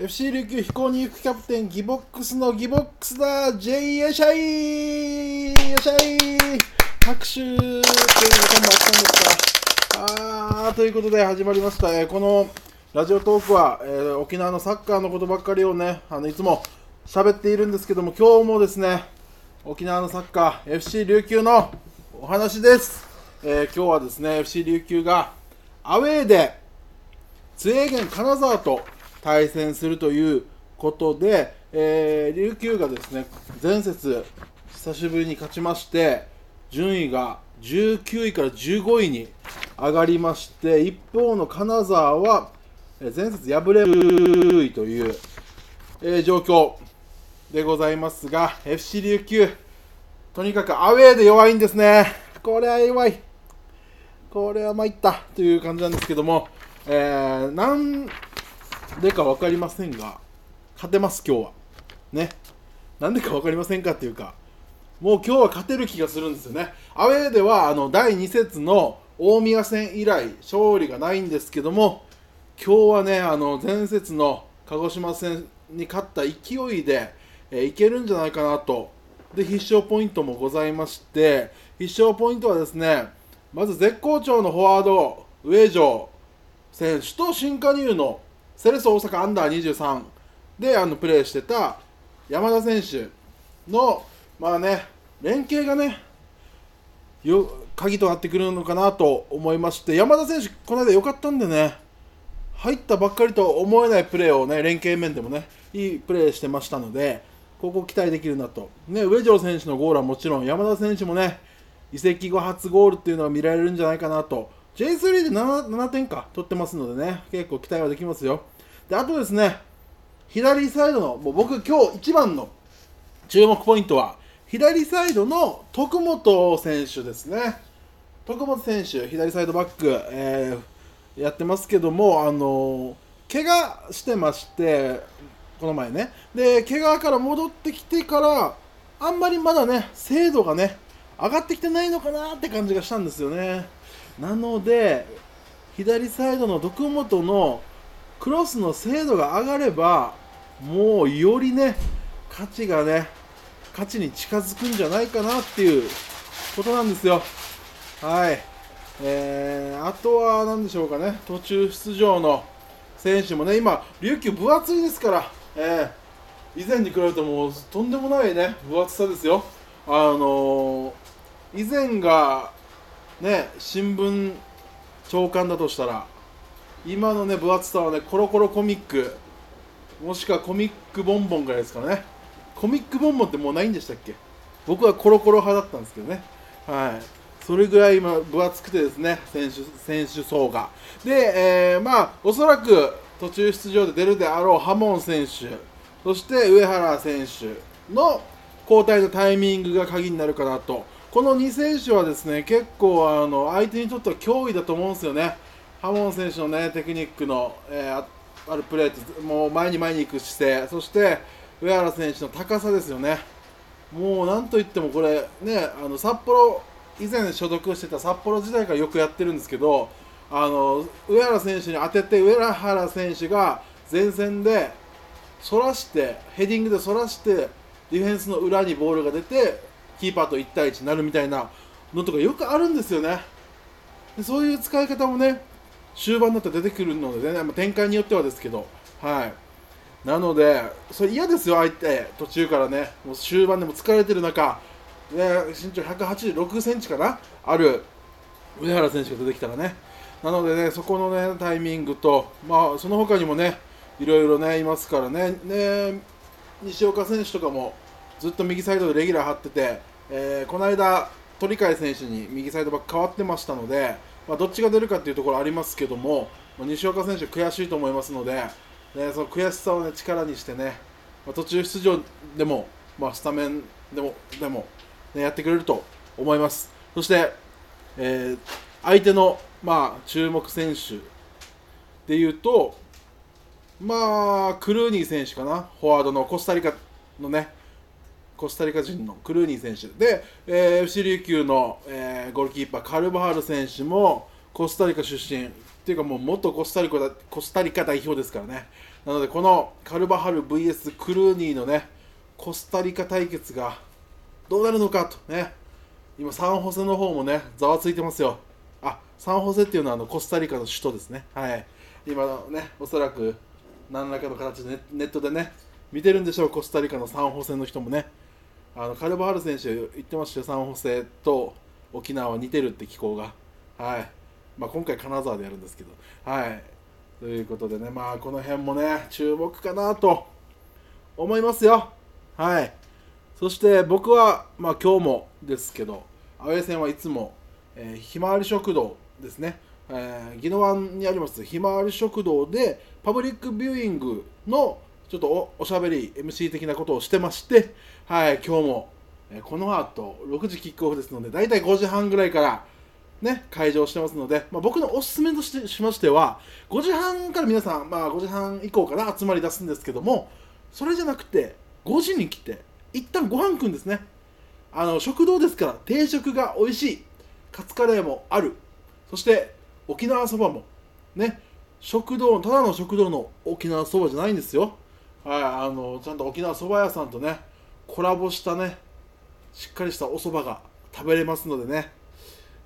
FC 琉球飛行に行くキャプテンギボックスのギボックスだ。J よっしゃい。よっしゃい。拍手。というのがもあったんですかあーということで始まりました、えーこのラジオトークは、えー沖縄のサッカーのことばっかりをねあのいつも喋っているんですけども今日もですね沖縄のサッカー FC 琉球のお話です、えー今日はですね FC 琉球がアウェーで津英源金沢と対戦するということで、えー琉球がですね前節久しぶりに勝ちまして順位が19位から15位に上がりまして一方の金沢は前節敗れる位という、えー状況でございますが FC 琉球とにかくアウェーで弱いんですね。これは弱い。これは参ったという感じなんですけども、えー、なんでか分かりませんが、勝てます、今日は。ね。なんでか分かりませんかっていうか、もう今日は勝てる気がするんですよね。アウェーではあの第2節の大宮戦以来、勝利がないんですけども、今日はね、あの前節の鹿児島戦に勝った勢いで、えーいけるんじゃないかなと。で、必勝ポイントもございまして、必勝ポイントはですね、まず絶好調のフォワード、上条選手と新加入のセレッソ大阪アンダー23であのプレーしてた山田選手の、まあね、連携がね、よ鍵となってくるのかなと思いまして、山田選手、この間良かったんでね、入ったばっかりと思えないプレーをね、連携面でもね、いいプレーしてましたので、ここ期待できるなと。ね、上条選手のゴールはもちろん、山田選手もね、移籍後初ゴールっていうのは見られるんじゃないかなと。J3 で 7, 7点か取ってますのでね、結構期待はできますよ。で、あとですね、左サイドの、もう僕今日一番の注目ポイントは、左サイドの徳本選手ですね。徳本選手、左サイドバック、えーやってますけども、あの怪我してまして、この前ね。で、怪我から戻ってきてから、あんまりまだね、精度がね、上がってきてないのかなって感じがしたんですよね。なので、左サイドの徳本のクロスの精度が上がれば、もうよりね、価値がね、価値に近づくんじゃないかなっていうことなんですよ。はい。えー、あとは何でしょうかね、途中出場の選手もね、今、琉球分厚いですから、えー、以前に比べるともうとんでもないね、分厚さですよ。あのー、以前がね、新聞長官だとしたら、今のね、分厚さはね、コロコロコミック、もしくはコミックボンボンぐらいですからね。コミックボンボンってもうないんでしたっけ？僕はコロコロ派だったんですけどね。はい。それぐらい今分厚くてですね、選手選手層が。で、えーまあ、おそらく途中出場で出るであろうハモン選手、そして上原選手の交代のタイミングが鍵になるかなと。この2選手はですね、結構あの相手にとっては脅威だと思うんですよね。ハモン選手のね、テクニックの、えーあるプレー、もう前に前に行く姿勢、そして上原選手の高さですよね。もうなんといってもこれねあの札幌以前所属してた札幌時代からよくやってるんですけどあの上原選手に当てて上原選手が前線で反らしてヘディングで反らしてディフェンスの裏にボールが出てキーパーと1対1になるみたいなのとかよくあるんですよね。でそういう使い方もね終盤になって出てくるのでね、まあ展開によってはですけど。はい。なので、それ嫌ですよ、相手、途中からね、もう終盤でも疲れてる中、ね、身長186センチかな、ある。上原選手が出てきたらね、なのでね、そこのね、タイミングと、まあ、その他にもね、いろいろね、いますからね、ね西岡選手とかもずっと右サイドでレギュラー張ってて、えーこの間、鳥海選手に右サイドバック変わってましたので、まあ、どっちが出るかっていうところありますけども、まあ西岡選手、悔しいと思いますので、ね、その悔しさを、ね、力にしてね、まあ、途中出場でも、まあ、スタメンでもでも、ね、やってくれると思います。そして、えー相手の、まあ、注目選手でいうと、まあ、クルーニー選手かな、フォワードのコスタリカのね、コスタリカ人のクルーニー選手で、えー FC 琉球の、えーゴールキーパーカルバハル選手もコスタリカ出身っていうかもう元コスタリカコスタリカ代表ですからね。なのでこのカルバハル VS クルーニーのねコスタリカ対決がどうなるのかとね。今サンホセの方もねざわついてますよ。あサンホセっていうのはあのコスタリカの首都ですね。はい。今のねおそらく何らかの形でネットでね見てるんでしょうコスタリカのサンホセの人もね。あのカルバハル選手言ってましたよ。サンホセと沖縄は似てるって気候が。はい。まあ今回金沢でやるんですけど。はい。ということでね。まあこの辺もね注目かなと思いますよ。はい。そして僕はまあ今日もですけどアウェー戦はいつも、えーひまわり食堂ですね、えー、宜野湾にありますひまわり食堂でパブリックビューイングのちょっとおしゃべり MC 的なことをしてまして、はい、今日も、えこの後6時キックオフですので大体5時半ぐらいからね、会場してますので、まあ、僕のおすすめとしてしましては5時半から皆さん、まあ、5時半以降かな集まり出すんですけどもそれじゃなくて5時に来て一旦ご飯食うんですね。あの食堂ですから定食が美味しいカツカレーもある。そして沖縄そばもね食堂ただの食堂の沖縄そばじゃないんですよ。はいあのちゃんと沖縄そば屋さんとねコラボしたねしっかりしたお蕎麦が食べれますのでね。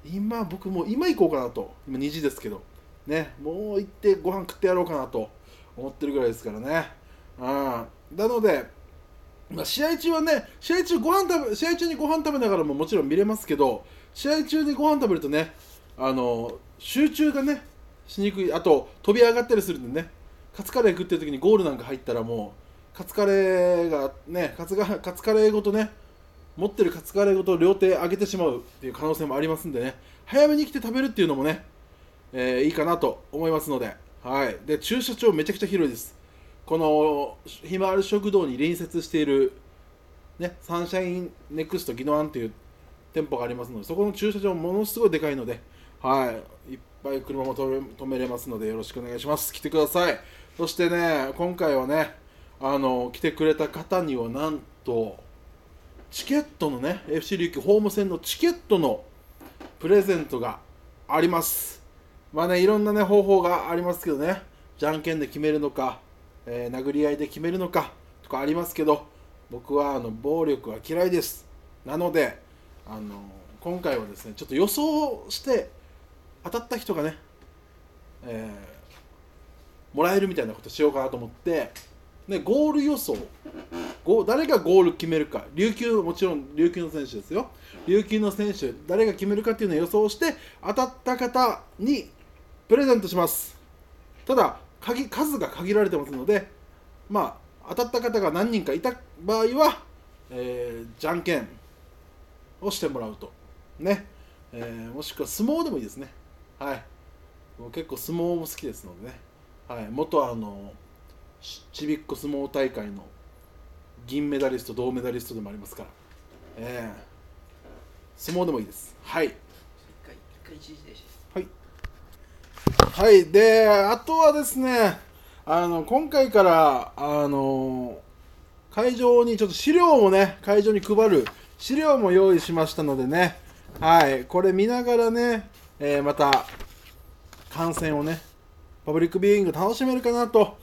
今僕も今行こうかなと。今2時ですけど。ねもう行ってご飯食ってやろうかなと。思ってるぐらいですからね。うん。なのでまあ、試合中はね、試合中ご飯食べ試合中にご飯食べながらももちろん見れますけど、試合中にご飯食べるとね、あの集中がね、しにくい、あと飛び上がったりするんでね、カツカレー食ってる時にゴールなんか入ったらもう、カツカレーがね、カツがカツカレーごとね、持ってるカツカレーごと両手上げてしまうっていう可能性もありますんでね、早めに来て食べるっていうのもね、えーいいかなと思いますので、はい、で駐車場めちゃくちゃ広いです。このひまわり食堂に隣接している、ね、サンシャインネクストギノワンという店舗がありますので、そこの駐車場ものすごいでかいので、はい、いっぱい車も止め止めれますので、よろしくお願いします。来てください。そしてね、今回はね、あの来てくれた方にはなんと、チケットのね、FC 琉球ホーム戦のチケットのプレゼントがあります。まあね、いろんなね、方法がありますけどね、じゃんけんで決めるのか、えー殴り合いで決めるのかとかありますけど、僕はあの暴力は嫌いです。なので、あの今回はですね、ちょっと予想して当たった人がね、えーもらえるみたいなことしようかなと思って、ね、ゴール予想。ゴ誰がゴール決めるか。琉球もちろん琉球の選手ですよ。琉球の選手誰が決めるかっていうのを予想して当たった方にプレゼントします。ただ鍵数が限られてますのでまあ当たった方が何人かいた場合は、えーじゃんけんをしてもらうと。ね、えーもしくは相撲でもいいですね。はい。もう結構相撲も好きですのでね、はい、元あのちちびっこ相撲大会の銀メダリスト銅メダリストでもありますから、えー相撲でもいいです。はい。はい。はい、で、あとはですね、あの今回からあの会場にちょっと資料もね、会場に配る資料も用意しましたのでね、はい、これ見ながらね、えーまた観戦をね、パブリックビューイング楽しめるかなと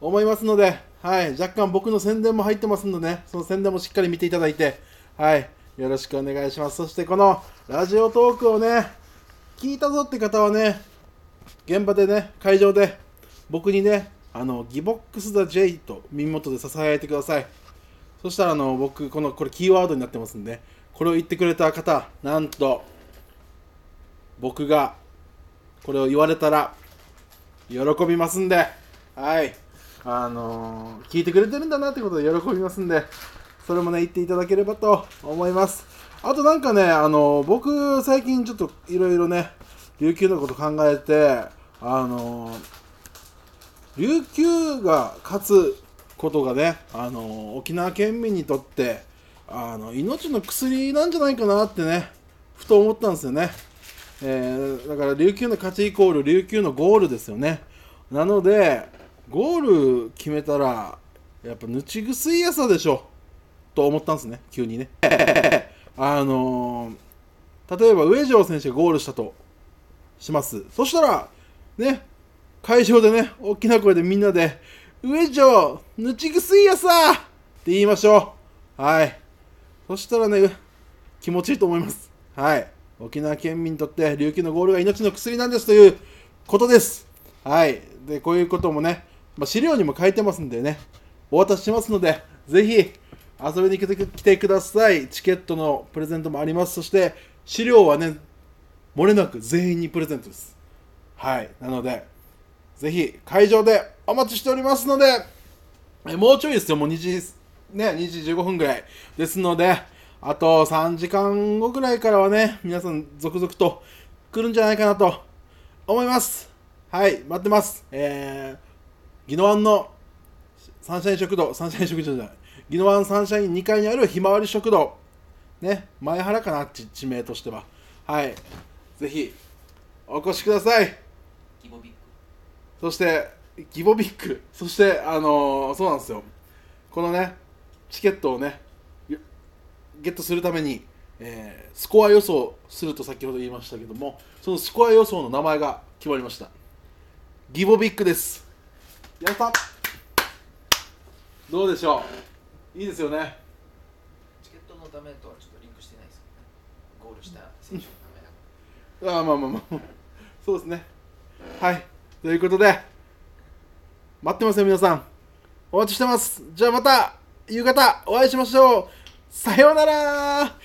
思いますので、はい、若干僕の宣伝も入ってますのでね、その宣伝もしっかり見ていただいて、はい、よろしくお願いします。そしてこのラジオトークをね、聞いたぞって方はね、現場でね、会場で僕にね、あのギボックス・ザ・ジェイと耳元で支えてください。そしたらあの僕、このこれキーワードになってますんで、これを言ってくれた方、なんと僕がこれを言われたら喜びますんで、はい、あのー聞いてくれてるんだなってことで喜びますんで、それもね、言っていただければと思います。あとなんかね、あのー僕、最近ちょっといろいろね、琉球のこと考えて、あのー琉球が勝つことがね、あの沖縄県民にとって、あの命の薬なんじゃないかなってね、ふと思ったんですよね。えーだから琉球の勝ちイコール琉球のゴールですよね。なので、ゴール決めたら、やっぱぬちぐすいやさでしょ、と思ったんですね、急にね。あのー例えば上条選手がゴールしたとします。そしたら、ね、会場でね、大きな声でみんなで、上城、ぬちぐすいやさって言いましょう。はい。そしたらね、気持ちいいと思います。はい。沖縄県民にとって、琉球のゴールが命の薬なんですということです。はい。で、こういうこともね、まあ、資料にも書いてますんでね、お渡ししますので、ぜひ遊びに来てください。チケットのプレゼントもあります。そして、資料はね、漏れなく全員にプレゼントです。はい。なので、ぜひ会場でお待ちしておりますので、えもうちょいですよ、もう2時、ね、2時15分ぐらい。ですので、あと3時間後ぐらいからはね、皆さん続々と来るんじゃないかなと思います。はい、待ってます。えー、宜野湾のサンシャイン食堂、サンシャイン食堂じゃない、宜野湾サンシャイン2階にあるひまわり食堂、ね、前原かな、地地名としては。はい、ぜひお越しください。ギボビッグそして、ギボビック、そして、あのーそうなんですよ、このね、チケットをね、よゲットするために、えースコア予想すると先ほど言いましたけども、そのスコア予想の名前が決まりました。ギボビックです。やったどうでしょう？いいですよね。チケットのためとはちょっとリンクしてないですよねゴールした選手の名前が あーまあまあまあ、そうですね。はい、ということで、待ってますよ、皆さん。お待ちしてます。じゃあまた夕方お会いしましょう。さようなら。